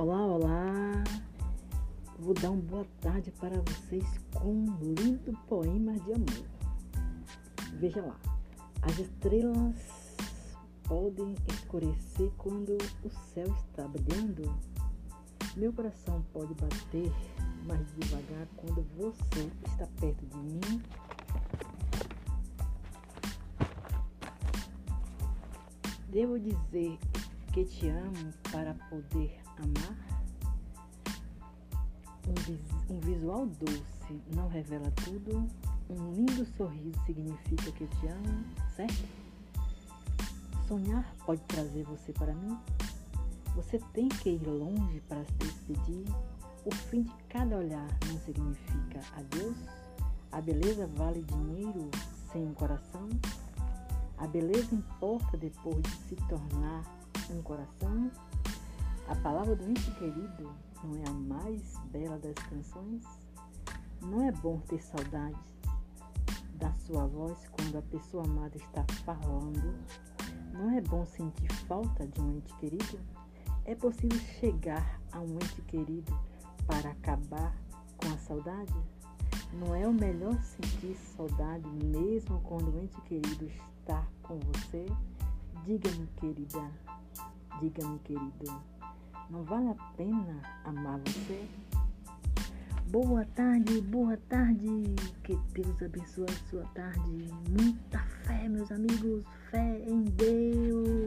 Olá, olá! Vou dar uma boa tarde para vocês com um lindo poema de amor. Veja lá, as estrelas podem escurecer quando o céu está brilhando. Meu coração pode bater mais devagar quando você está perto de mim. Devo dizer que te amo para poder amar? Um, um visual doce não revela tudo. Um lindo sorriso significa que te amo, certo? Sonhar pode trazer você para mim? Você tem que ir longe para se despedir. O fim de cada olhar não significa adeus. A beleza vale dinheiro sem um coração. A beleza importa depois de se tornar um coração. A palavra do ente querido não é a mais bela das canções? Não é bom ter saudade da sua voz quando a pessoa amada está falando? Não é bom sentir falta de um ente querido? É possível chegar a um ente querido para acabar com a saudade? Não é o melhor sentir saudade mesmo quando o ente querido está com você? Diga-me, querida, diga-me, querido, não vale a pena amar você? Boa tarde, boa tarde. Que Deus abençoe a sua tarde. Muita fé, meus amigos. Fé em Deus.